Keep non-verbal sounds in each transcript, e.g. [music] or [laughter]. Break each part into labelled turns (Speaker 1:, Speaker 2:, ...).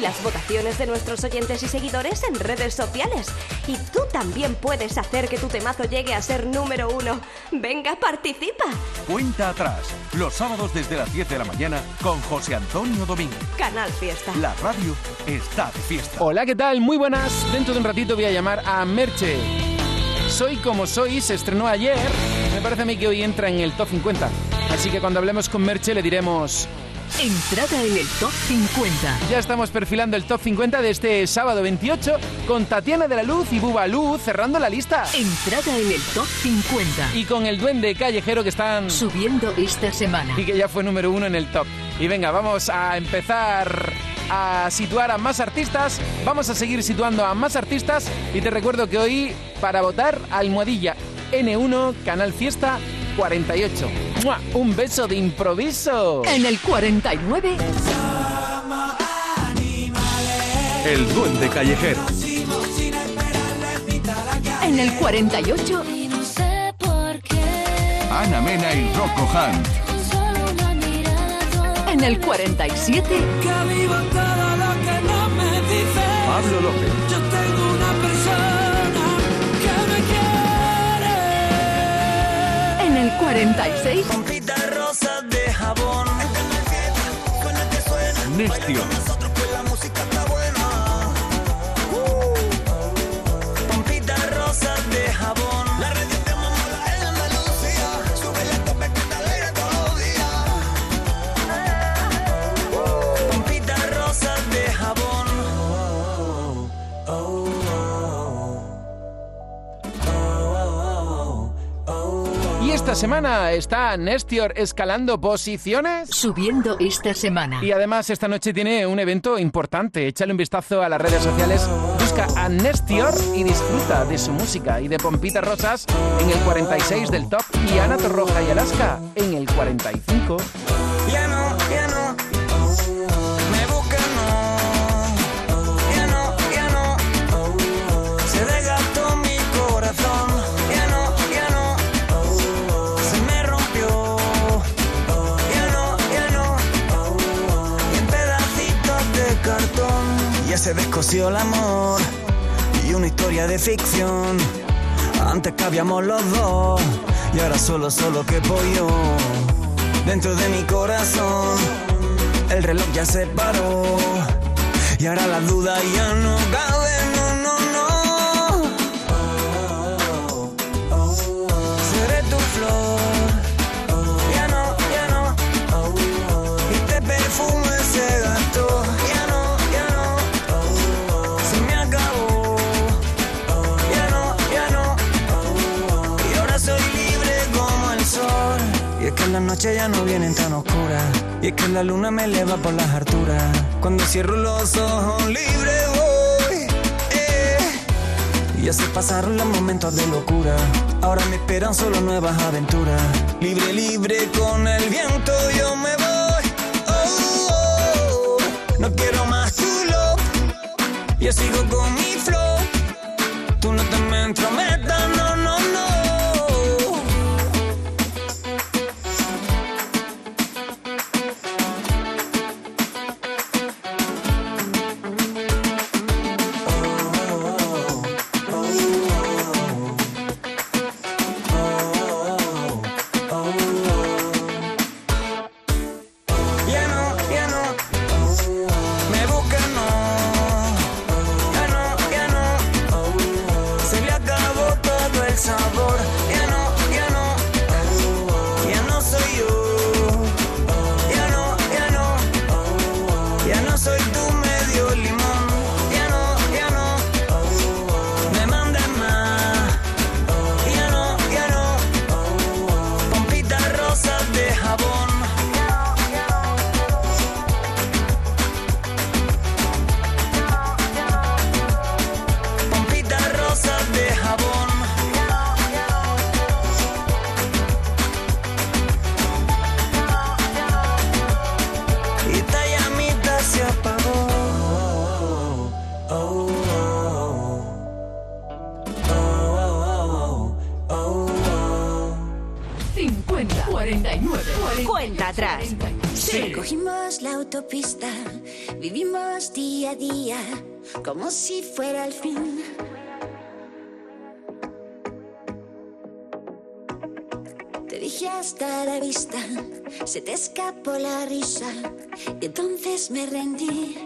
Speaker 1: y las votaciones de nuestros oyentes y seguidores en redes sociales. Y tú también puedes hacer que tu temazo llegue a ser número uno. Venga, participa.
Speaker 2: Cuenta atrás, los sábados desde las 10 de la mañana con José Antonio Domínguez.
Speaker 1: Canal Fiesta.
Speaker 2: La radio está de fiesta.
Speaker 3: Hola, ¿qué tal? Muy buenas. Dentro de un ratito voy a llamar a Merche. Soy como soy, se estrenó ayer. Me parece a mí que hoy entra en el top 50. Así que cuando hablemos con Merche le diremos...
Speaker 4: Entrada en el top 50.
Speaker 3: Ya estamos perfilando el top 50 de este sábado 28 con Tatiana de la Luz y Buba Luz cerrando la lista.
Speaker 4: Entrada en el top 50.
Speaker 3: Y con el duende callejero que están
Speaker 4: subiendo esta semana.
Speaker 3: Y que ya fue número uno en el top. Y venga, vamos a empezar a situar a más artistas. Vamos a seguir situando a más artistas. Y te recuerdo que hoy, para votar, almohadilla N1, Canal Fiesta 48. Un beso de improviso.
Speaker 4: En el 49.
Speaker 2: El duende callejero.
Speaker 4: En el 48.
Speaker 2: Ana Mena y Rocco Hunt.
Speaker 4: En el 47.
Speaker 2: Pablo López.
Speaker 5: Yo tengo una me quiere.
Speaker 4: En el 46.
Speaker 5: Pompita rosa de jabón.
Speaker 2: Nestio.
Speaker 3: Y esta semana está Nestior escalando posiciones.
Speaker 4: Subiendo esta semana.
Speaker 3: Y además esta noche tiene un evento importante. Échale un vistazo a las redes sociales, busca a Nestior y disfruta de su música y de Pompitas Rosas en el 46 del top y Ana Torroja y Alaska en el 45.
Speaker 5: Se descosió el amor. Y una historia de ficción. Antes cabíamos los dos. Y ahora solo, solo que yo dentro de mi corazón. El reloj ya se paró y ahora la duda ya no cabe, las noches ya no vienen tan oscuras. Y es que la luna me eleva por las alturas. Cuando cierro los ojos libre voy. eh. Ya se pasaron los momentos de locura. Ahora me esperan solo nuevas aventuras. Libre, libre con el viento yo me voy. Oh, oh. No quiero más tu love. Yo sigo con mi flow. Tú no te me entrometas,
Speaker 6: la vista, se te escapó la risa y entonces me rendí.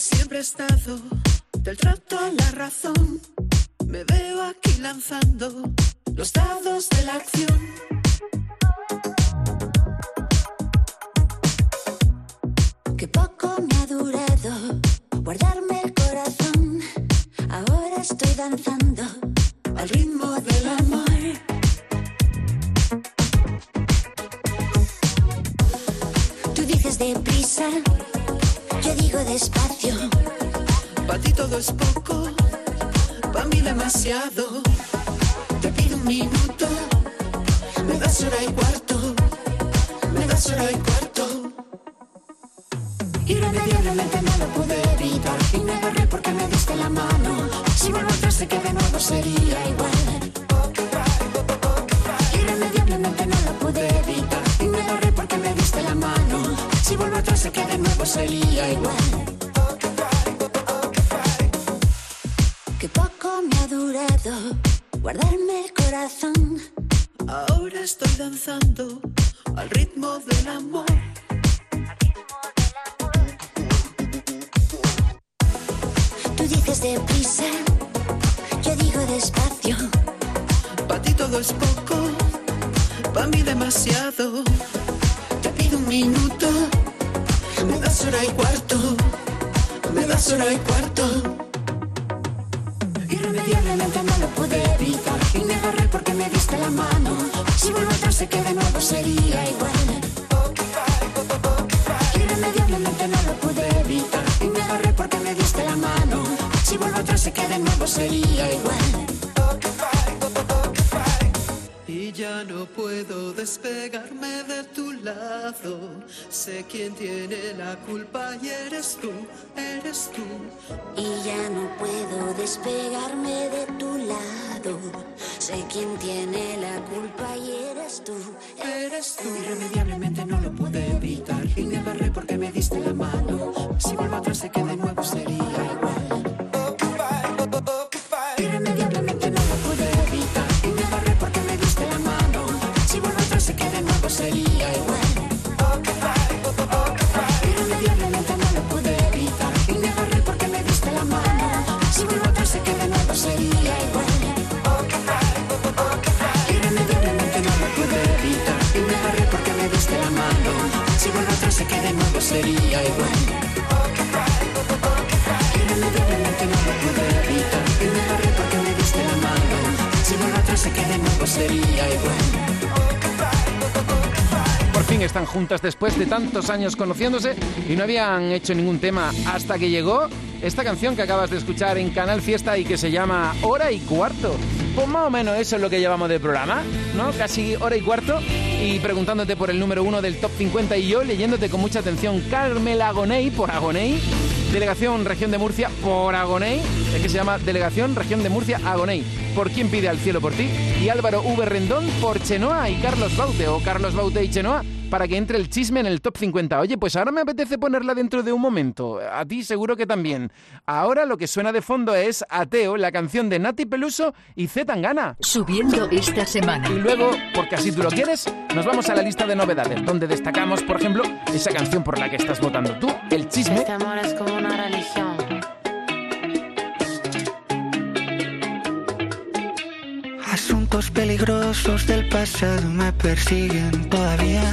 Speaker 7: Siempre he estado del trato a la razón, me veo aquí lanzando los dados de la acción.
Speaker 6: Que poco me ha durado guardarme el corazón. Ahora estoy danzando al ritmo del amor. Tú dices deprisa, yo digo despacio.
Speaker 7: Ti todo es poco, para mí demasiado.
Speaker 6: Te pido un minuto, me das hora y cuarto, me das hora y cuarto. Irremediablemente no lo pude evitar y me agarré porque me diste la mano. Si vuelvo atrás sé que de nuevo sería igual. Irremediablemente no lo pude evitar y me agarré porque me diste la mano. Si vuelvo atrás sé que de nuevo sería igual.
Speaker 7: Ya no puedo despegarme de tu lado. Sé quién tiene la culpa y eres tú, eres tú.
Speaker 6: Y ya no puedo despegarme de tu lado. Sé quién tiene la culpa y eres tú, eres tú.
Speaker 7: Irremediablemente no lo pude evitar y me agarré porque me diste la mano. Si vuelvo atrás sé que de nuevo sería igual.
Speaker 6: Sería
Speaker 3: fin están juntas después de tantos años conociéndose y no habían hecho ningún tema hasta que llegó esta canción que acabas de escuchar en Canal Fiesta y que se llama Hora y Cuarto. Pues más o menos eso es lo que llevamos de programa, ¿no? Casi hora y cuarto y preguntándote por el número uno del Top 50 y yo leyéndote con mucha atención Carmela Agoney por Agoney, Delegación Región de Murcia por Agoney, es que se llama Delegación Región de Murcia Agoney, por Quién pide al cielo por ti y Álvaro V. Rendón por Chenoa y Carlos Baute o Carlos Baute y Chenoa para que entre el chisme en el top 50. Oye, pues ahora me apetece ponerla dentro de un momento. A ti seguro que también. Ahora lo que suena de fondo es Ateo, la canción de Nati Peluso y Z Tangana.
Speaker 4: Subiendo esta semana.
Speaker 3: Y luego, porque así tú lo quieres, nos vamos a la lista de novedades, donde destacamos, por ejemplo, esa canción por la que estás votando tú, el chisme.
Speaker 8: Este amor es como una religión.
Speaker 9: Asuntos peligrosos del pasado me persiguen todavía.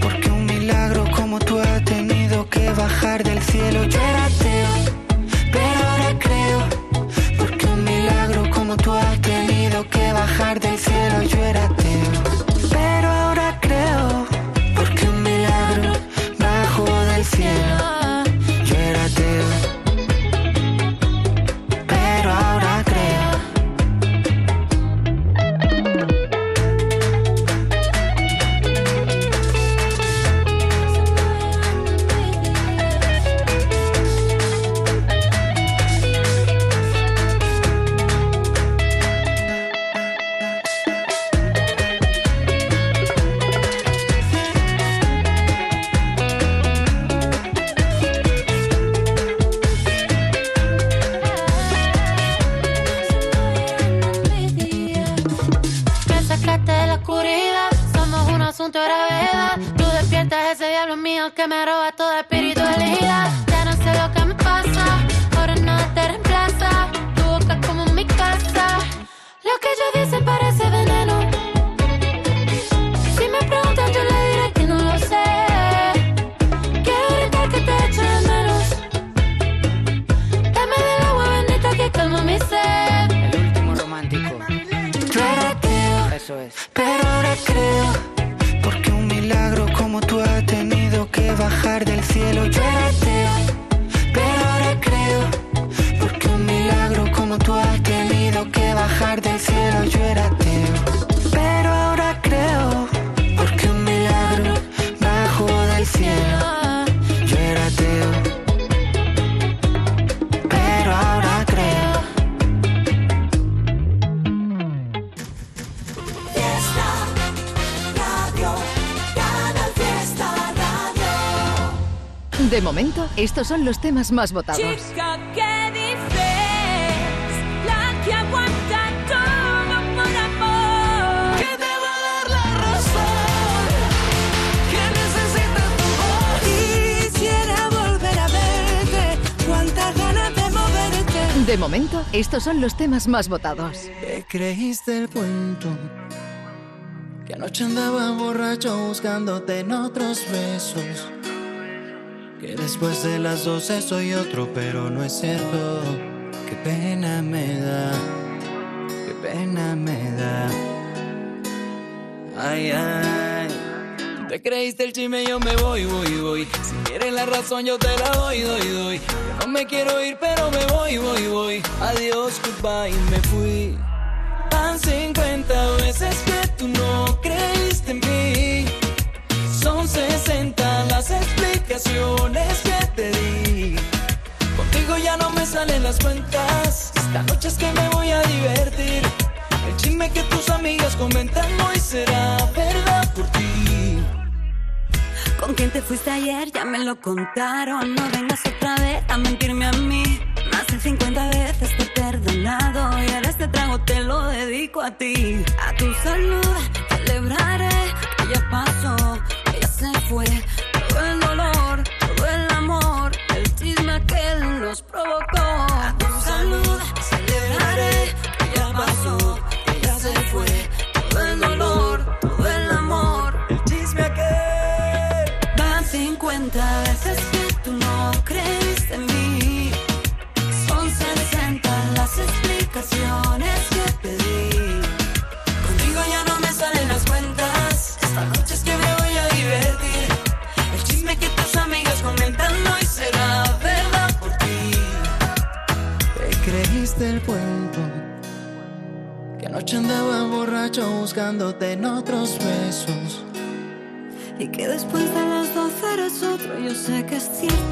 Speaker 9: Porque un milagro como tú ha tenido que bajar del cielo. Yo
Speaker 4: momento, estos son los temas más votados.
Speaker 10: Chica, ¿qué dices? La que aguanta todo por amor.
Speaker 11: Que te va a dar la razón, que necesita tu voz. Quisiera volver a verte, cuántas ganas de moverte.
Speaker 4: De momento, estos son los temas más votados.
Speaker 12: Te creíste el cuento Que anoche andaba borracho buscándote en otros besos Que después de las doce soy otro pero no es cierto Qué pena me da Qué pena me da Ay, ay Te creíste el chisme, yo me voy, voy, voy. Si quieres la razón, yo te la doy, doy, doy. Yo no me quiero ir, pero me voy, voy, voy. Adiós, goodbye, me fui. Van 50 veces que tú no creíste en mí. Son 60 las explicaciones que te di. Contigo ya no me salen las cuentas. Esta noche es que me voy a divertir. El chisme que tus amigas comentan hoy será verdad por ti.
Speaker 13: ¿Con quién te fuiste ayer? Ya me lo contaron. No vengas otra vez a mentirme a mí. Más de 50 veces te he perdonado. Y ahora este trago te lo dedico a ti. A tu salud celebraré ya pasó, se fue. Todo el dolor, todo el amor, el chisme que nos provocó. Salud
Speaker 12: Y que después de las 12 eres otro, yo sé que es cierto.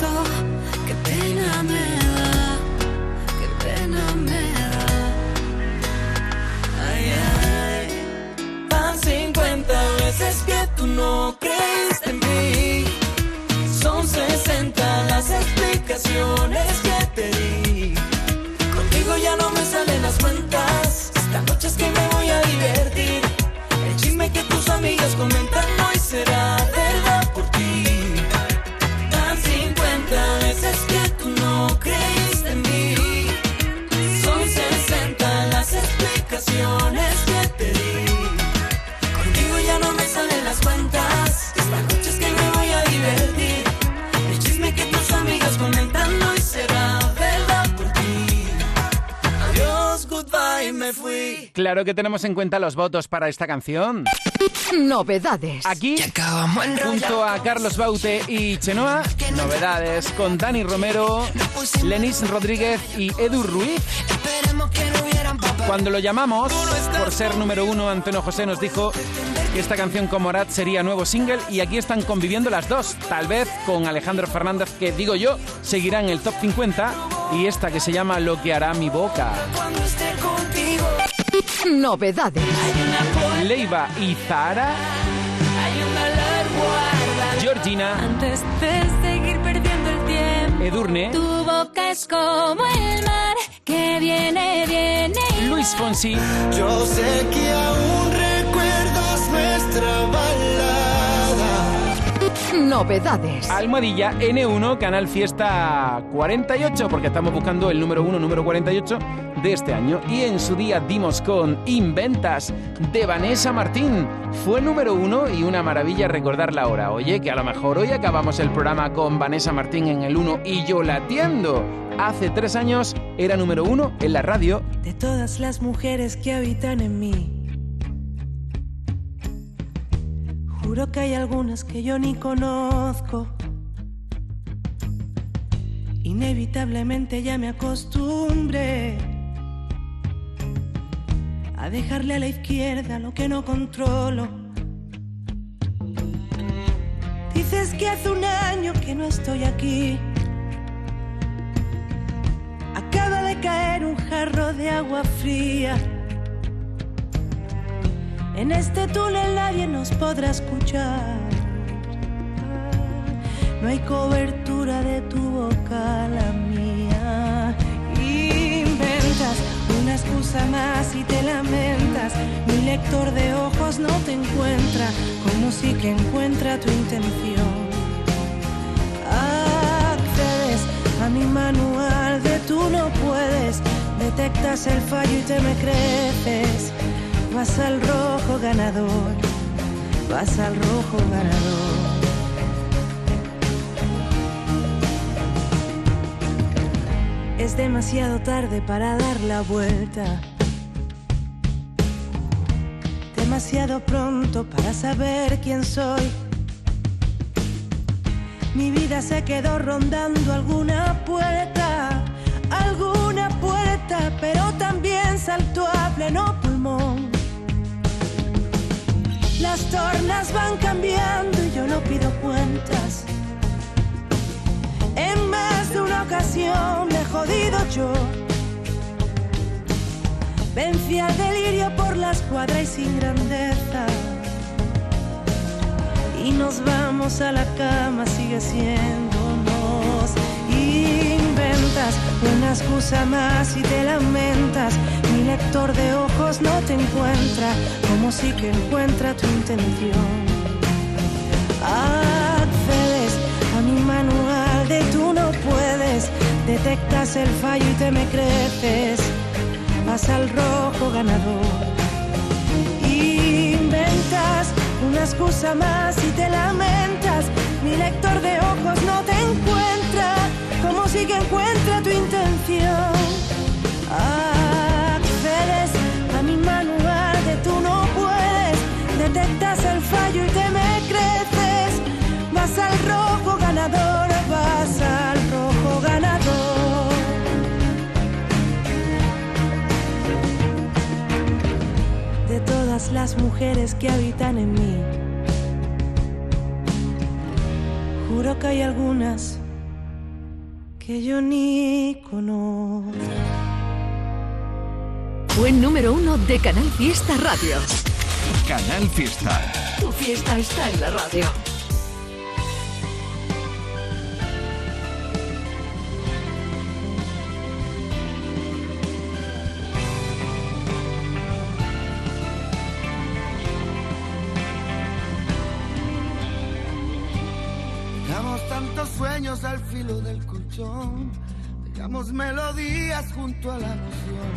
Speaker 3: Claro que tenemos en cuenta los votos para esta canción.
Speaker 4: Novedades.
Speaker 3: Aquí, junto a Carlos Baute y Chenoa, novedades con Dani Romero, Lenis Rodríguez y Edu Ruiz. Cuando lo llamamos, por ser número uno, Antonio José nos dijo que esta canción con Morat sería nuevo single y aquí están conviviendo las dos. Tal vez con Alejandro Fernández, que digo yo, seguirá en el top 50 y esta que se llama Lo que hará mi boca.
Speaker 4: Novedades.
Speaker 3: Leiva y Zahara. Georgina,
Speaker 12: Antes de seguir perdiendo el tiempo.
Speaker 3: Edurne,
Speaker 10: Tu boca es como el mar que viene, viene. y
Speaker 3: Luis Fonsi,
Speaker 14: Yo sé que aún recuerdas nuestra balada.
Speaker 4: Novedades.
Speaker 3: Almohadilla N1, Canal Fiesta 48, porque estamos buscando el número 1, número 48 de este año. Y en su día dimos con Inventas de Vanessa Martín. Fue número 1 y una maravilla recordarla ahora. Oye, que a lo mejor hoy acabamos el programa con Vanessa Martín en el 1 y yo la atiendo. Hace tres años era número 1 en la radio.
Speaker 15: de todas las mujeres que habitan en mí. Juro que hay algunas que yo ni conozco. Inevitablemente ya me acostumbré a dejarle a la izquierda lo que no controlo. Dices que hace un año que no estoy aquí. Acaba de caer un jarro de agua fría. En este túnel nadie nos podrá escuchar. No hay cobertura de tu boca, la mía. Una excusa más y te lamentas. Mi lector de ojos no te encuentra, como si que encuentra tu intención. Accedes a mi manual de tú no puedes. Detectas el fallo y te me creces. Vas al rojo ganador. Vas al rojo ganador. Es demasiado tarde para dar la vuelta. Demasiado pronto para saber quién soy. Mi vida se quedó rondando alguna puerta, alguna puerta, pero también saltó a pleno pulmón. Las tornas van cambiando y yo no pido cuentas. En más de una ocasión me he jodido yo. Vencí al delirio por la escuadra y sin grandeza. Y nos vamos a la cama, sigue siéndonos. Inventas una excusa más y te lamentas. Mi lector de ojos no te encuentra, como si que encuentra tu intención. Accedes Detectas el fallo y te me creces, vas al rojo ganador. Inventas una excusa más y te lamentas. Mi lector de ojos no te encuentra, como si que encuentra tu intención. Accedes a mi manual de tú no puedes, detectas el fallo y te me creces, vas al rojo ganador. Las mujeres que habitan en mí. Juro que hay algunas que yo ni conozco.
Speaker 4: Fue número uno de Canal Fiesta Radio.
Speaker 2: Canal Fiesta.
Speaker 4: Tu fiesta está en la radio.
Speaker 16: Filo del colchón, dejamos melodías junto a la emoción,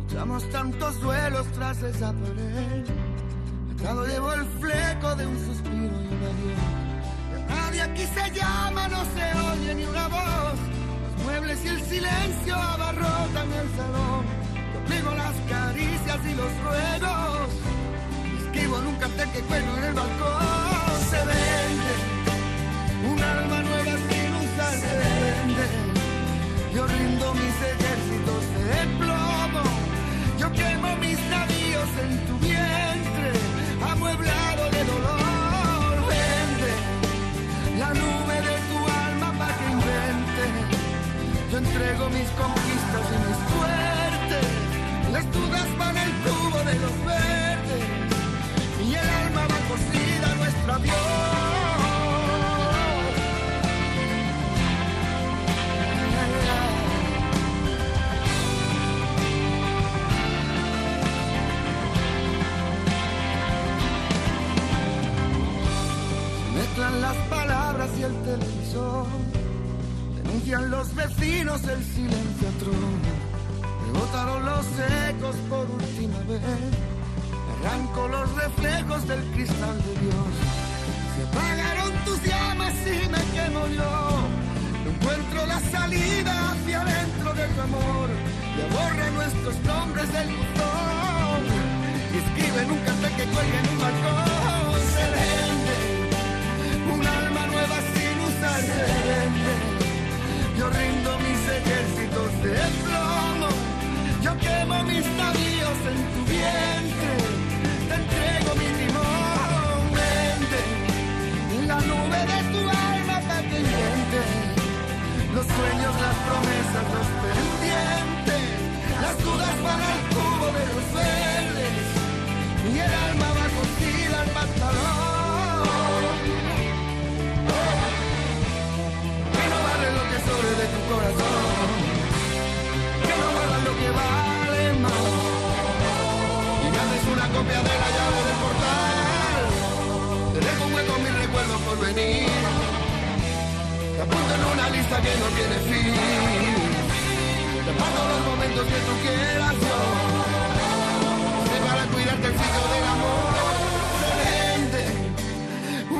Speaker 16: luchamos tantos duelos tras esa pared. Atado llevo el fleco de un suspiro y un adiós. Nadie aquí se llama, no se oye ni una voz. Los muebles y el silencio abarrotan el salón. Yo las caricias y los ruegos. Escribo en un cartel que cuelgo en el balcón. Se vende un alma nueva Yo rindo mis ejércitos de plomo. Yo quemo mis navíos en tu vientre, amueblado de dolor. Vende la nube de tu alma para que invente. Yo entrego mis conquistas y mis suertes. Las dudas van al tubo de los verdes. Y el alma va cosida a nuestro avión. El televisor. Denuncian los vecinos el silencio atroz. Me botaron los ecos por última vez. Arranco los reflejos del cristal de Dios. Se apagaron tus llamas y me quemo yo. No encuentro la salida hacia adentro de tu amor. Y borra nuestros nombres del buzón. Y escribe en un que cuelga en un balcón. Yo rindo mis ejércitos de plomo. Yo quemo mis navíos en tu vientre. Te entrego mi timón. Vende la nube de tu alma invente. Los sueños, las promesas, los pendientes. Las dudas van al cubo de los verdes. Y el alma va cosida al pantalón. Sobre de tu corazón. Que no vale lo que vale más. Y me haces una copia de la llave del portal. Te dejo un hueco mis recuerdos por venir. Te apunto en una lista que no tiene fin. Te mando los momentos que tú quieras yo. Sé para cuidarte el sitio del amor. Vende.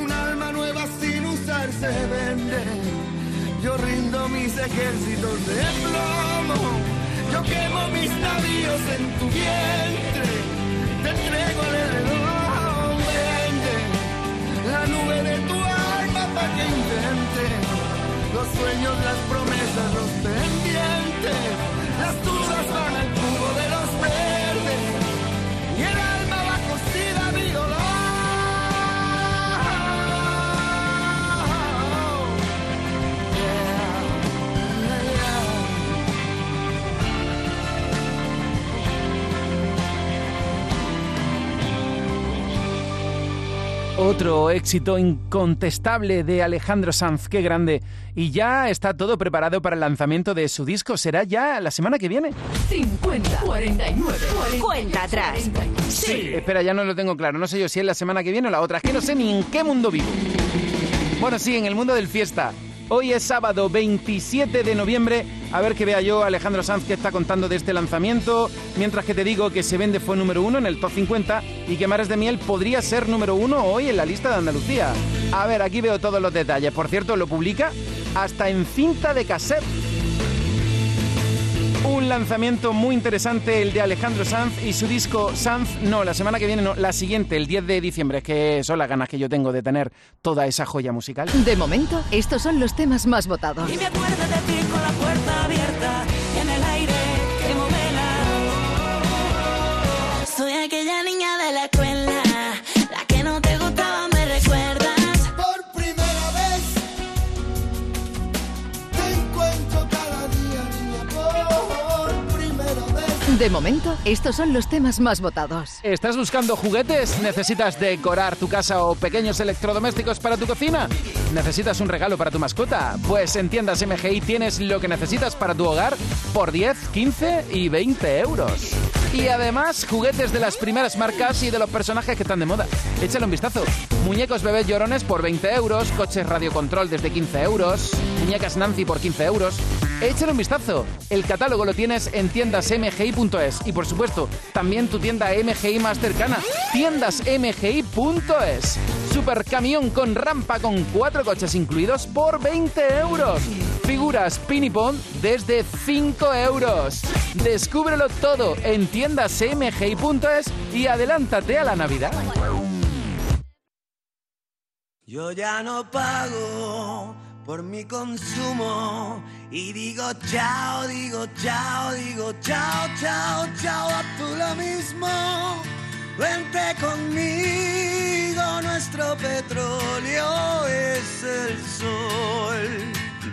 Speaker 16: Un alma nueva sin usar se vende. Yo rindo ejércitos de plomo. Yo quemo mis navíos en tu vientre. Te entrego el heredón. Vende la nube de tu alma para que invente. Los sueños, las promesas, los pendientes.
Speaker 3: Otro éxito incontestable de Alejandro Sanz, qué grande. Y ya está todo preparado para el lanzamiento de su disco. ¿Será ya la semana que viene?
Speaker 4: 50, 49,
Speaker 1: Cuenta atrás.
Speaker 3: Sí. Espera, ya no lo tengo claro. No sé yo si es la semana que viene o la otra. Es que no sé ni en qué mundo vivo. Bueno, sí, en el mundo del fiesta. Hoy es sábado 27 de noviembre. A ver qué vea yo Alejandro Sanz que está contando de este lanzamiento. Mientras que te digo que Se Vende fue número uno en el top 50 y que Mares de Miel podría ser número uno hoy en la lista de Andalucía. A ver, aquí veo todos los detalles. Por cierto, lo publica hasta en cinta de cassette. Un lanzamiento muy interesante el de Alejandro Sanz y su disco Sanz, no, la semana que viene no, la siguiente, el 10 de diciembre, es que son las ganas que yo tengo de tener toda esa joya musical.
Speaker 4: De momento, estos son los temas más votados.
Speaker 6: Y me acuerdo de ti con la puerta abierta en el aire que vela. Soy aquella niña de
Speaker 4: De momento, estos son los temas más votados.
Speaker 3: ¿Estás buscando juguetes? ¿Necesitas decorar tu casa o pequeños electrodomésticos para tu cocina? ¿Necesitas un regalo para tu mascota? Pues en tiendas MGI tienes lo que necesitas para tu hogar por 10, 15 y 20 euros. Y además, juguetes de las primeras marcas y de los personajes que están de moda. Échale un vistazo. Muñecos bebés llorones por 20 euros, coches radiocontrol desde 15 euros, muñecas Nancy por 15 euros. Échale un vistazo. El catálogo lo tienes en tiendasmgi.es y por supuesto, también tu tienda MGI más cercana, tiendasmgi.es. Supercamión con rampa con cuatro coches incluidos por 20 euros. Figuras Pinipon desde 5 euros. Descúbrelo todo en tiendasmgi.es y adelántate a la Navidad.
Speaker 5: Yo ya no pago por mi consumo y digo chao, digo chao, digo chao, chao, chao, a tú lo mismo. Vente conmigo, nuestro petróleo es el sol.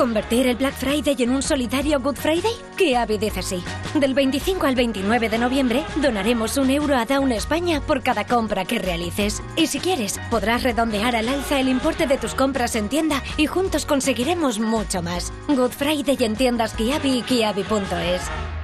Speaker 17: ¿Convertir el Black Friday en un solidario Good Friday? Kiabi dice sí. Del 25 al 29 de noviembre donaremos un euro a Down España por cada compra que realices. Y si quieres, podrás redondear al alza el importe de tus compras en tienda y juntos conseguiremos mucho más. Good Friday en tiendas Kiabi y kiabi.es.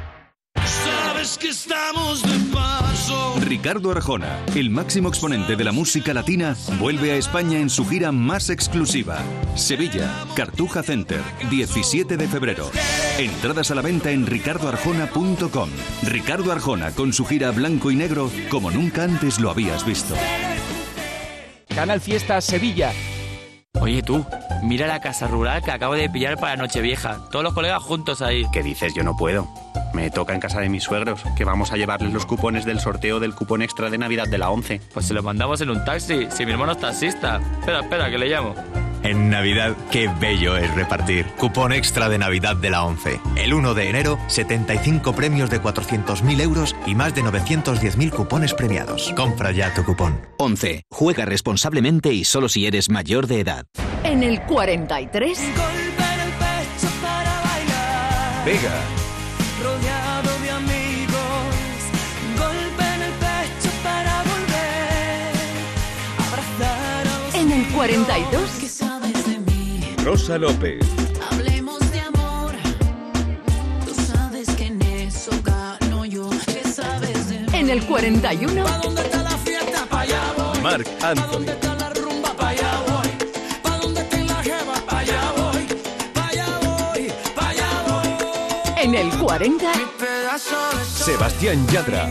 Speaker 18: Sabes que estamos de paso.
Speaker 19: Ricardo Arjona, el máximo exponente de la música latina, vuelve a España en su gira más exclusiva. Sevilla, Cartuja Center, 17 de febrero. Entradas a la venta en ricardoarjona.com. Ricardo Arjona con su gira blanco y negro como nunca antes lo habías visto.
Speaker 3: Canal Fiesta Sevilla.
Speaker 20: Oye tú, mira la casa rural que acabo de pillar para Nochevieja. Todos los colegas juntos ahí.
Speaker 21: ¿Qué dices? Yo no puedo. Me toca en casa de mis suegros, que vamos a llevarles los cupones del sorteo del cupón extra de Navidad de la 11.
Speaker 20: Pues se lo mandamos en un taxi, si mi hermano es taxista. Espera, espera, que le llamo.
Speaker 22: En Navidad, qué bello es repartir. Cupón extra de Navidad de la 11. El 1 de enero, 75 premios de 400.000 euros y más de 910.000 cupones premiados. Compra ya tu cupón.
Speaker 23: 11. Juega responsablemente y solo si eres mayor de edad.
Speaker 4: En el 43.
Speaker 2: Vega.
Speaker 4: 42.
Speaker 5: que sabes de mí.
Speaker 2: Rosa López.
Speaker 6: Hablemos de amor. Tú sabes que en eso gano yo. ¿Qué sabes de mí?
Speaker 4: En el 41.
Speaker 5: ¿Dónde está la fiesta? Pa' allá voy.
Speaker 2: Marc Anthony.
Speaker 5: ¿Dónde está la rumba? Pa' allá voy. ¿Pa' dónde está la jeva? Pa' allá voy. Pa' allá voy. Pa' allá voy.
Speaker 4: En el 40.
Speaker 5: Pedazo de sol.
Speaker 2: Sebastián Yatra.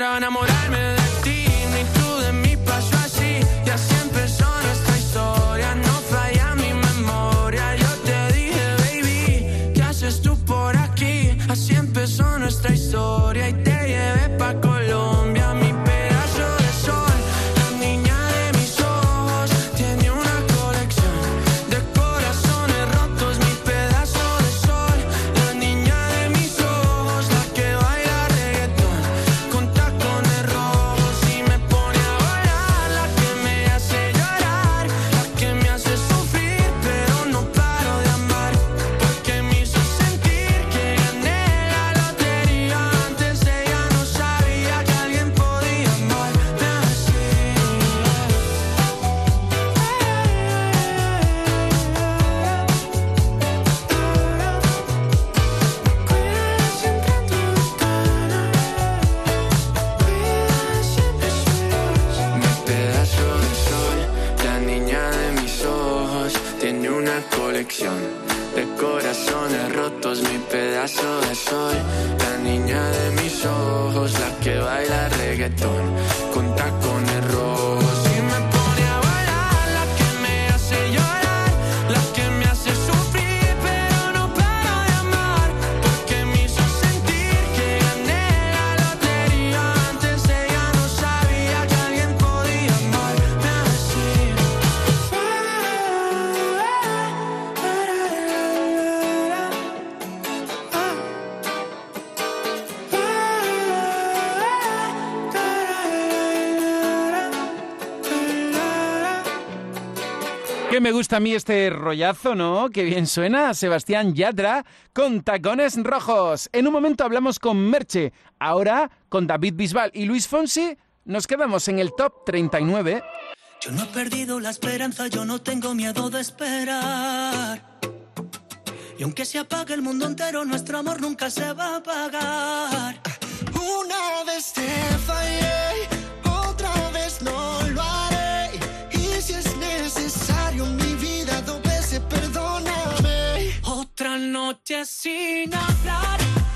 Speaker 2: quiero enamorar gusta a mí este rollazo, ¿no? Qué bien suena. Sebastián Yatra con tacones rojos. En un momento hablamos con Merche, ahora con David Bisbal y Luis Fonsi. Nos quedamos en el top 39.
Speaker 16: Yo no he perdido la esperanza, yo no tengo miedo de esperar. Y aunque se apague el mundo entero, nuestro amor nunca se va a apagar.
Speaker 12: Una vez te fallé, otra vez no. la noche sin hablar.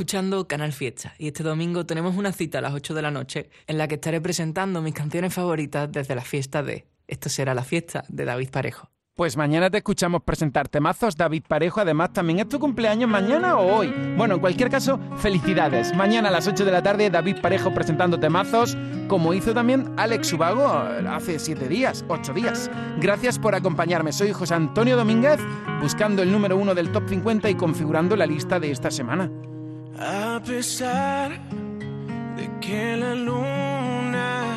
Speaker 24: escuchando Canal Fiesta y este domingo tenemos una cita a las 8 de la noche en la que estaré presentando mis canciones favoritas desde la fiesta de Esto será la fiesta de David Parejo.
Speaker 2: Pues mañana te escuchamos presentar temazos, David Parejo. Además, también es tu cumpleaños mañana o hoy. Bueno, en cualquier caso, felicidades. Mañana a las 8 de la tarde, David Parejo presentando temazos, como hizo también Alex Subago eh, hace 7 días, 8 días. Gracias por acompañarme. Soy José Antonio Domínguez, buscando el número 1 del top 50 y configurando la lista de esta semana.
Speaker 25: A pesar de
Speaker 14: que la luna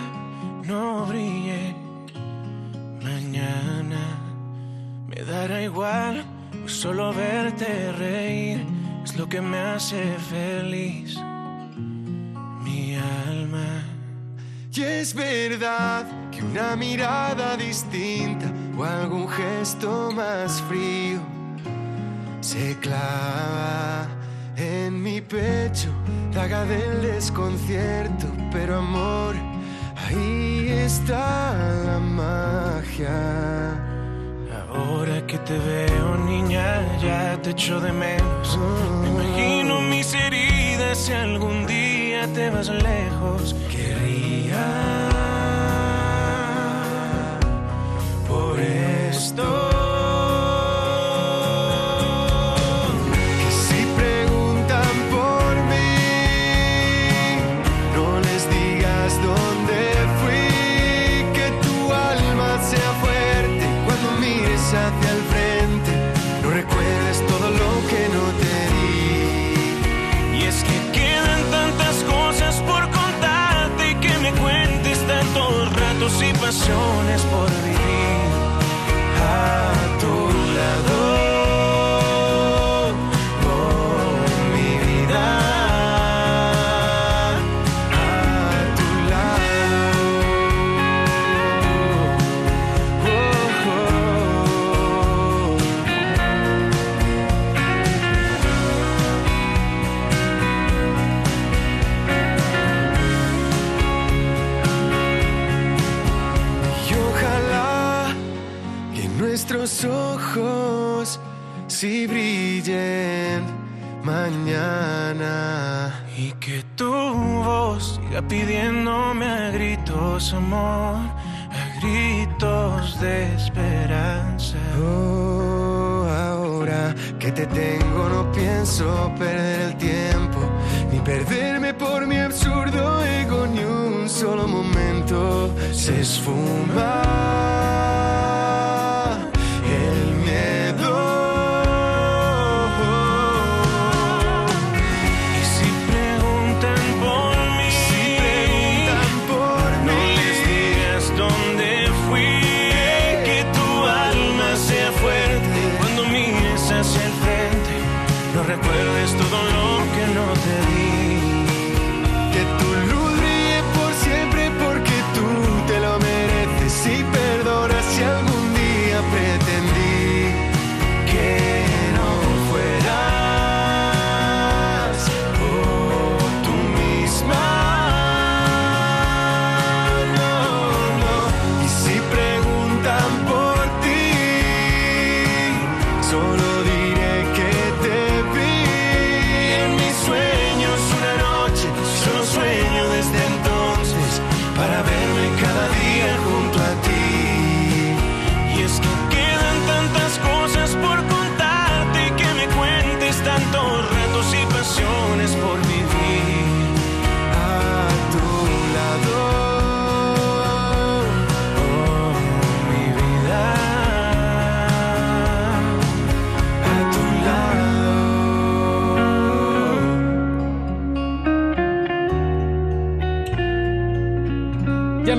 Speaker 14: no brille mañana, me dará igual, solo verte reír es lo que me hace feliz, mi alma.
Speaker 26: Y es verdad que una mirada distinta o algún gesto más frío se clava en mi pecho, daga del desconcierto, pero amor, ahí está la magia.
Speaker 14: Ahora que te veo, niña, ya te echo de menos. Me imagino mis heridas si algún día te vas lejos. Querría por esto.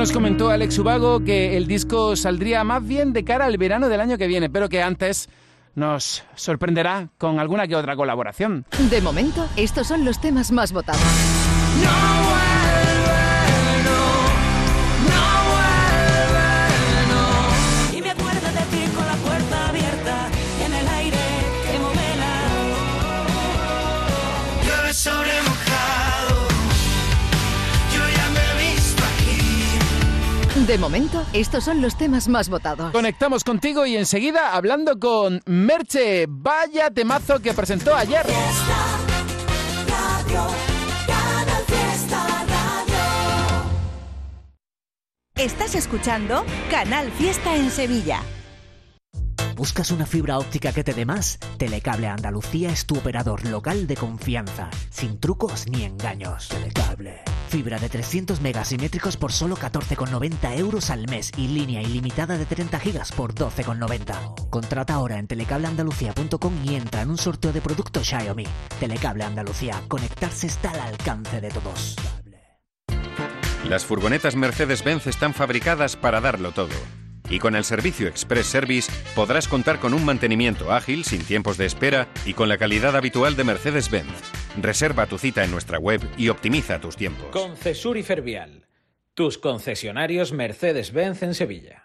Speaker 3: Nos comentó Alex Ubago que el disco saldría más bien de cara al verano del año que viene, pero que antes nos sorprenderá con alguna que otra colaboración.
Speaker 4: De momento, estos son los temas más votados.
Speaker 6: Y De
Speaker 4: momento, estos son los temas más votados.
Speaker 3: Conectamos contigo y enseguida hablando con Merche. Vaya temazo que presentó ayer.
Speaker 6: Radio, Canal Fiesta Radio.
Speaker 27: Estás escuchando Canal Fiesta en Sevilla.
Speaker 28: ¿Buscas una fibra óptica que te dé más? Telecable Andalucía es tu operador local de confianza, sin trucos ni engaños. Telecable. Fibra de 300 megasimétricos por solo 14,90 euros al mes y línea ilimitada de 30 gigas por 12,90. Contrata ahora en telecableandalucía.com y entra en un sorteo de productos Xiaomi. Telecable Andalucía. Conectarse está al alcance de todos.
Speaker 29: Las furgonetas Mercedes-Benz están fabricadas para darlo todo. Y con el servicio Express Service podrás contar con un mantenimiento ágil, sin tiempos de espera y con la calidad habitual de Mercedes-Benz. Reserva tu cita en nuestra web y optimiza tus tiempos.
Speaker 30: Concesur y Fervial, tus concesionarios Mercedes-Benz en Sevilla.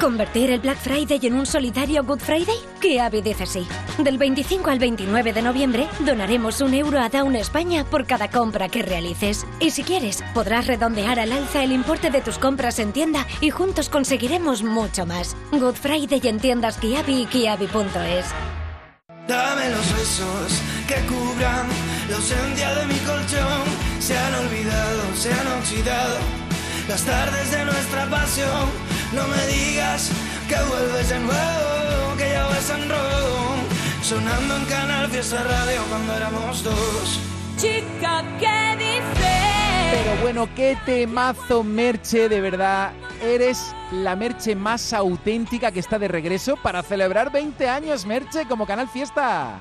Speaker 17: ¿Convertir el Black Friday en un solidario Good Friday? ¿Qué avidez así? Del 25 al 29 de noviembre donaremos un euro a Down España por cada compra que realices. Y si quieres, podrás redondear al alza el importe de tus compras en tienda y juntos conseguiremos mucho más. Good Friday en tiendas Kiabi y kiabi.es.
Speaker 18: Dame los besos que cubran la ausencia de mi colchón. Se han olvidado, se han oxidado las tardes de nuestra pasión. No me digas que vuelves de nuevo, que ya vas en rojo. Sonando en Canal Fiesta Radio cuando éramos dos.
Speaker 10: Chica, ¿qué dices?
Speaker 3: Pero bueno, qué temazo, Merche, de verdad. Eres la Merche más auténtica que está de regreso para celebrar 20 años, Merche, como Canal Fiesta.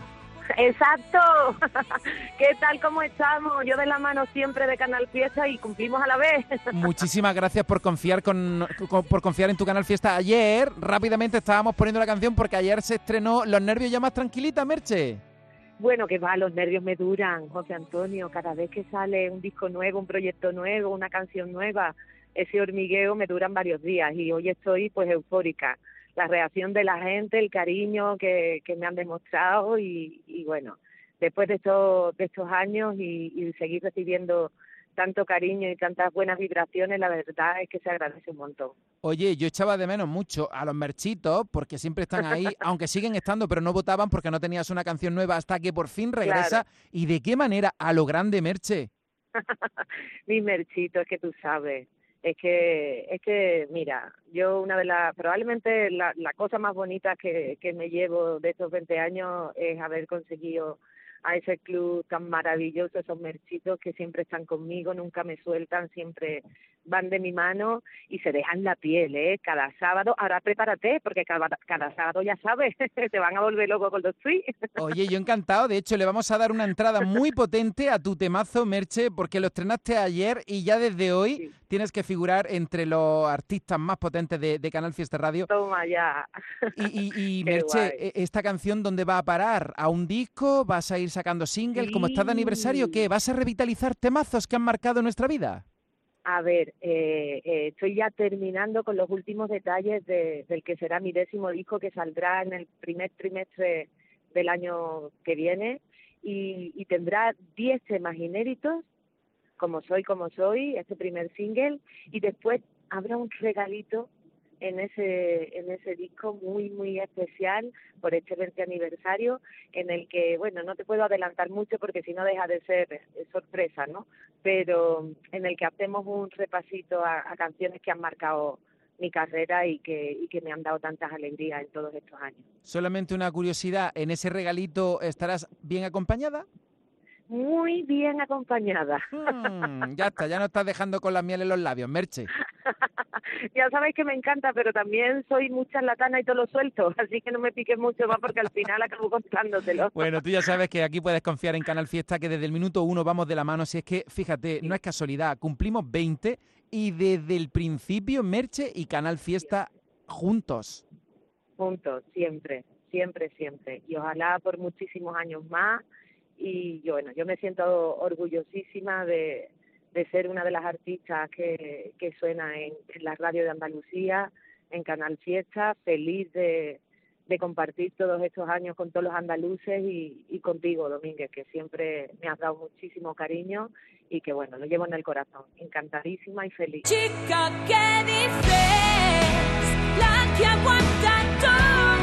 Speaker 31: Exacto. [laughs] ¿Qué tal? ¿Cómo estamos? Yo de la mano siempre de Canal Fiesta y cumplimos a la vez. [laughs]
Speaker 3: Muchísimas gracias por confiar con, con- por confiar en tu Canal Fiesta. Ayer rápidamente estábamos poniendo la canción porque ayer se estrenó Los nervios ya más tranquilita, Merche.
Speaker 31: Bueno, que va, los nervios me duran, José Antonio. Cada vez que sale un disco nuevo, un proyecto nuevo, una canción nueva, ese hormigueo me duran varios días y hoy estoy pues eufórica. La reacción de la gente, el cariño que, que me han demostrado y, y bueno, después de estos, de estos años y, y seguir recibiendo tanto cariño y tantas buenas vibraciones, la verdad es que se agradece un montón.
Speaker 3: Oye, yo echaba de menos mucho a los merchitos porque siempre están ahí, [laughs] aunque siguen estando, pero no votaban porque no tenías una canción nueva hasta que por fin regresa.
Speaker 31: Claro.
Speaker 3: ¿Y de qué manera? A lo grande, Merche. [laughs]
Speaker 31: Mi merchito, es que tú sabes. Es que, es que, mira, yo una de las, probablemente la, la cosa más bonita que, que me llevo de estos 20 años es haber conseguido a ese club tan maravilloso, esos merchitos que siempre están conmigo, nunca me sueltan, siempre van de mi mano y se dejan la piel, ¿eh? Cada sábado, ahora prepárate, porque cada, cada sábado ya sabes, [laughs] te van a volver loco con los tweets.
Speaker 3: Oye, yo encantado. De hecho, le vamos a dar una entrada muy potente a tu temazo, Merche, porque lo estrenaste ayer y ya desde hoy tienes que figurar entre los artistas más potentes de, de Canal Fiesta Radio.
Speaker 31: Toma ya.
Speaker 3: Y, y, y [laughs] Merche,
Speaker 31: guay.
Speaker 3: e- ¿esta canción dónde va a parar? ¿A un disco? ¿Vas a ir sacando single? ¿Cómo está de aniversario? ¿Qué? ¿Vas a revitalizar temazos que han marcado nuestra vida?
Speaker 31: A ver, eh, eh, estoy ya terminando con los últimos detalles de- del que será mi décimo disco que saldrá en el primer trimestre del año que viene. Y, y tendrá 10 temas inéditos, como soy, como soy, este primer single, y después habrá un regalito en ese en ese disco muy muy especial por este 20 aniversario en el que bueno no te puedo adelantar mucho porque si no deja de ser eh, sorpresa no pero en el que hacemos un repasito a, a canciones que han marcado mi carrera y que y que me han dado tantas alegrías en todos estos años
Speaker 3: Solamente una curiosidad, ¿en ese regalito estarás bien acompañada?
Speaker 31: muy bien acompañada
Speaker 3: Mm, ya está, ya no estás dejando con la miel en los labios, Merche. [laughs]
Speaker 31: ya sabéis que me encanta, pero también soy muy charlatana y todo lo suelto, [laughs] así que no me piques mucho más porque al final acabo contándotelo.
Speaker 3: Bueno, tú ya sabes que aquí puedes confiar en Canal Fiesta, que desde el minuto uno vamos de la mano. Si es que, fíjate, no es casualidad, cumplimos 20 y desde el principio Merche y Canal Fiesta juntos.
Speaker 31: Juntos, siempre, siempre, siempre. Y ojalá por muchísimos años más. Y yo, bueno, yo me siento orgullosísima de, de ser una de las artistas que, que suena en, en la radio de Andalucía, en Canal Fiesta, feliz de, de compartir todos estos años con todos los andaluces y, y contigo, Domínguez, que siempre me has dado muchísimo cariño y que, bueno, lo llevo en el corazón. Encantadísima y feliz.
Speaker 10: Chica, ¿qué dices? La que aguanta todo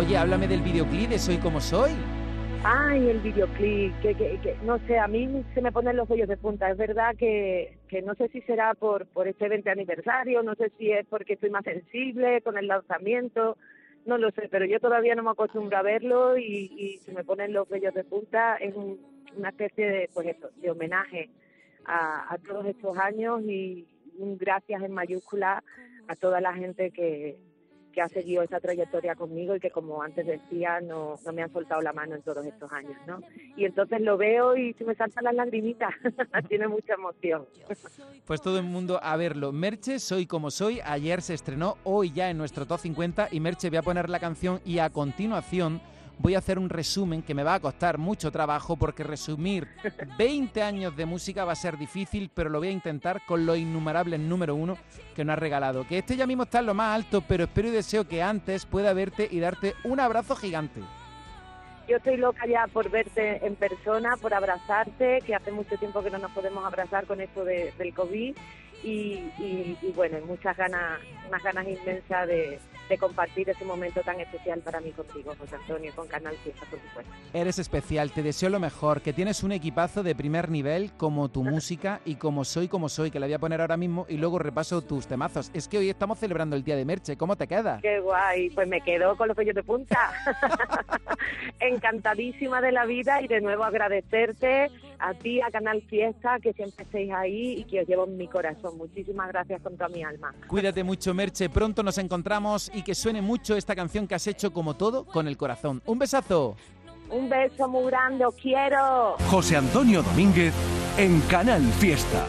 Speaker 3: Oye, háblame del videoclip de Soy como soy.
Speaker 31: Ay, el videoclip, que, que, que no sé, a mí se me ponen los vellos de punta. Es verdad que, que no sé si será por, por este 20 aniversario, no sé si es porque estoy más sensible con el lanzamiento, no lo sé, pero yo todavía no me acostumbro a verlo y, y se me ponen los vellos de punta. Es un- una especie de, pues eso, de homenaje a, a todos estos años y un gracias en mayúscula a toda la gente que, que ha seguido esta trayectoria conmigo y que como antes decía no, no me han soltado la mano en todos estos años, ¿no? Y entonces lo veo y se me saltan las lagrimitas, [laughs] tiene mucha emoción.
Speaker 3: Pues todo el mundo a verlo. Merche, Soy como soy. Ayer se estrenó, hoy ya en nuestro Top 50. Y Merche, voy a poner la canción y a continuación voy a hacer un resumen que me va a costar mucho trabajo porque resumir [laughs] 20 años de música va a ser difícil, pero lo voy a intentar con los innumerables número uno que nos has regalado. Que este ya mismo está en lo más alto, pero espero y deseo que antes pueda verte y darte un abrazo gigante.
Speaker 31: Yo estoy loca ya por verte en persona, por abrazarte, que hace mucho tiempo que no nos podemos abrazar con esto de- del COVID y, y- y bueno, muchas ganas, unas ganas inmensas de, de compartir ese momento tan especial para mí contigo, José Antonio, con Canal Fiesta, por supuesto.
Speaker 3: Eres especial, te deseo lo mejor, que tienes un equipazo de primer nivel como tu [laughs] música y como soy como soy, que la voy a poner ahora mismo y luego repaso tus temazos. Es que hoy estamos celebrando el Día de Merche, ¿cómo te queda?
Speaker 31: Qué guay, pues me quedo con los vellos de punta. [laughs] Encantadísima de la vida y de nuevo agradecerte a ti, a Canal Fiesta, que siempre estéis ahí y que os llevo en mi corazón. Muchísimas gracias con toda mi alma.
Speaker 3: Cuídate mucho, Merche, pronto nos encontramos y que suene mucho esta canción que has hecho como todo con el corazón. Un besazo.
Speaker 31: Un beso muy grande, os quiero.
Speaker 32: José Antonio Domínguez en Canal Fiesta.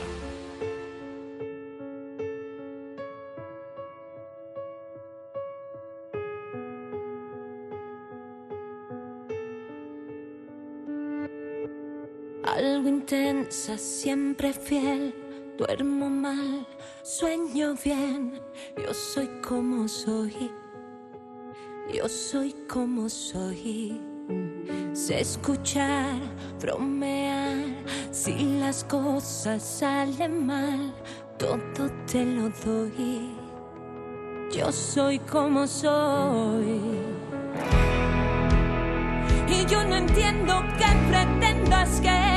Speaker 10: Algo intensa, siempre fiel. Duermo mal, sueño bien. Yo soy como soy. Yo soy como soy. Sé escuchar, bromear. Si las cosas salen mal, todo te lo doy. Yo soy como soy. Y yo no entiendo qué pretendas que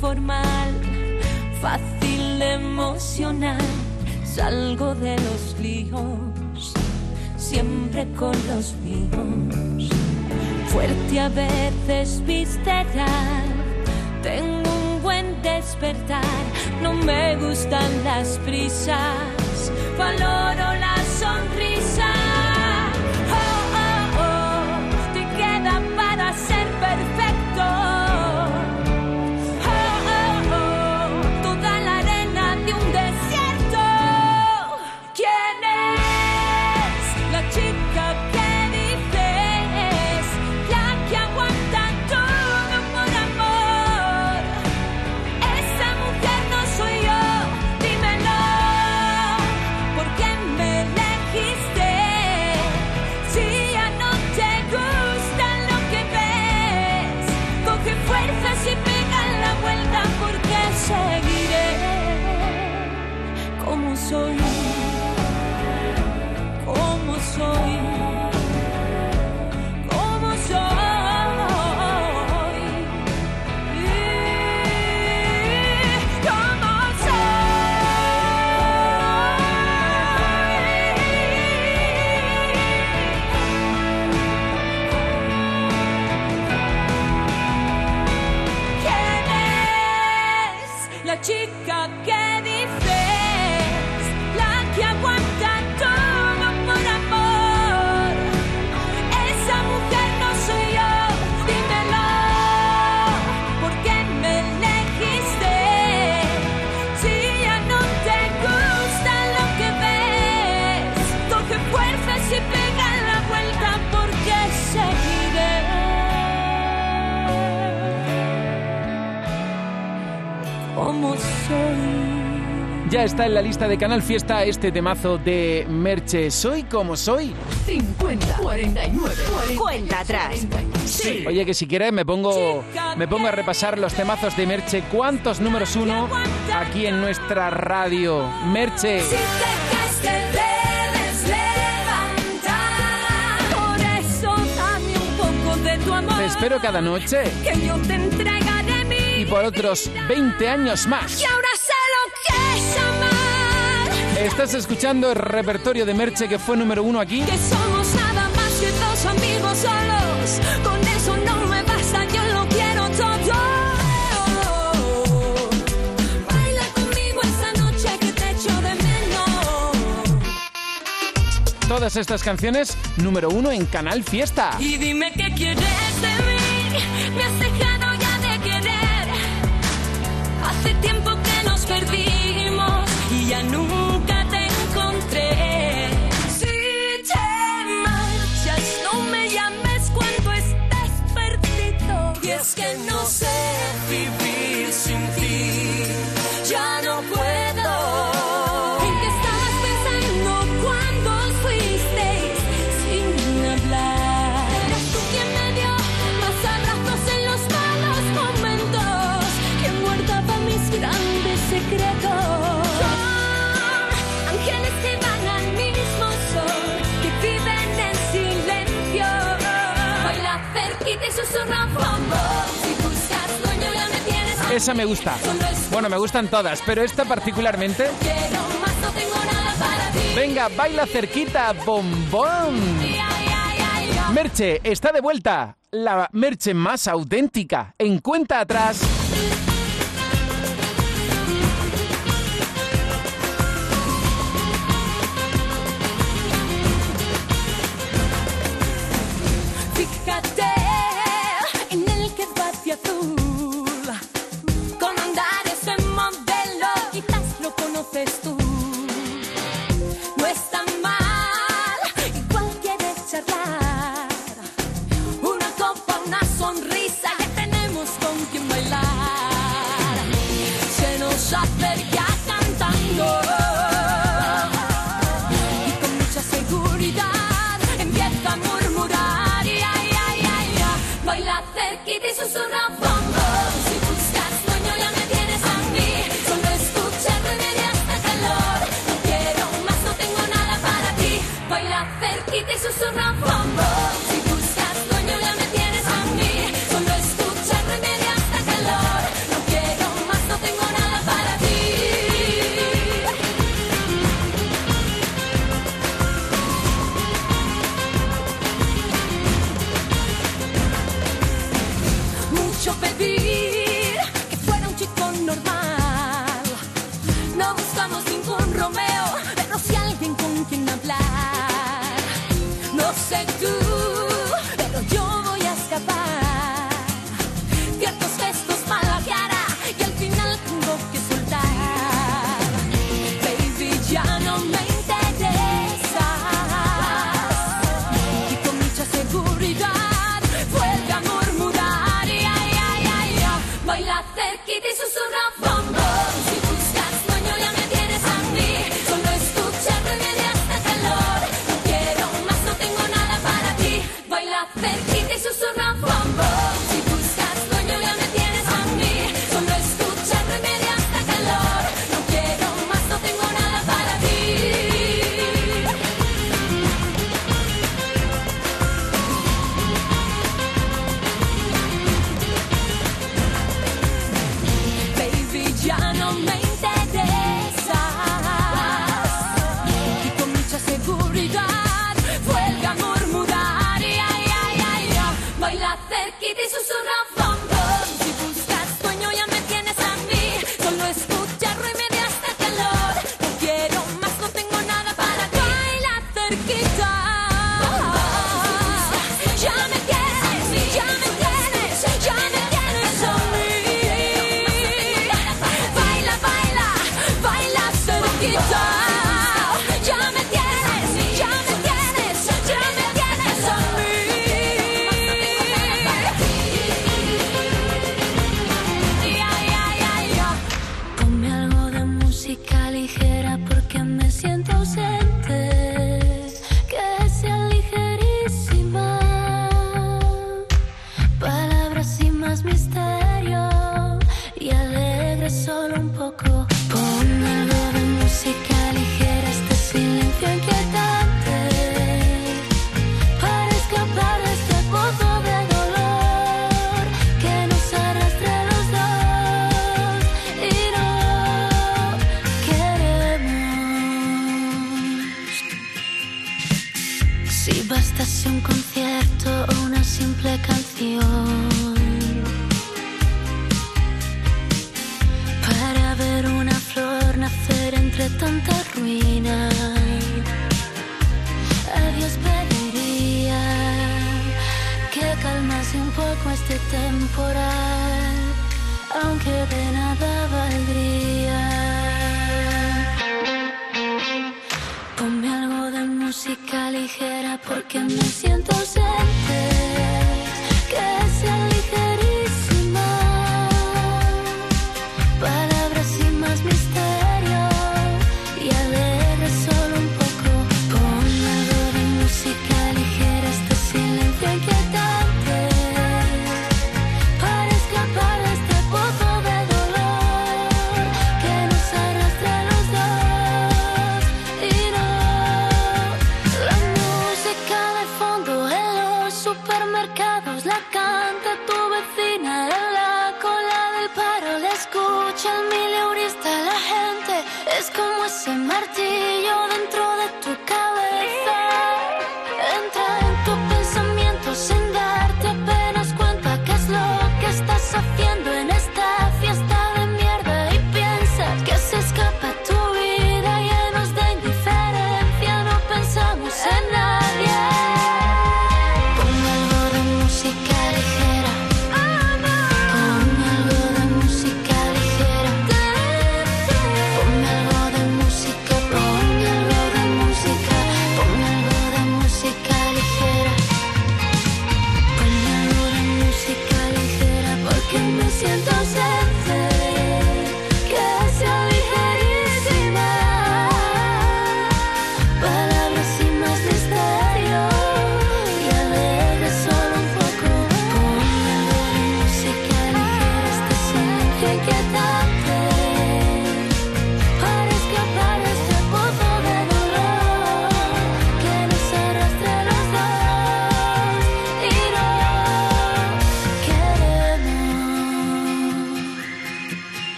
Speaker 10: muy formal, fácil de emocionar. Salgo de los líos, siempre con los míos fuerte a veces visceral. Tengo un buen despertar, no me gustan las prisas, valoro la sonrisa. Como soy, Está en la lista de Canal Fiesta este temazo de Merche. Soy como soy.
Speaker 4: 50, 49, 49 cuenta atrás.
Speaker 10: Oye, que si quieres me pongo, me pongo a repasar los temazos de Merche. ¿Cuántos números uno aquí en nuestra radio? Merche.
Speaker 3: Si te Te
Speaker 10: espero cada noche.
Speaker 3: Que yo te entregaré mi
Speaker 10: Y por otros 20 años más.
Speaker 3: Y ahora
Speaker 10: Estás escuchando el repertorio de Merche que fue número uno aquí.
Speaker 3: Que somos nada más que dos amigos solos. Con eso no me basta, yo lo quiero todo. Baila conmigo esa noche que te echo de menos.
Speaker 10: Todas estas canciones, número uno en Canal Fiesta.
Speaker 3: Y dime qué quieres de mí. Me has dejado ya de querer. Hace tiempo que nos perdí.
Speaker 10: esa me gusta. Bueno, me gustan todas, pero esta particularmente. Venga, baila cerquita, bombón. Merche está de vuelta. La merche más auténtica. En cuenta atrás. Jesús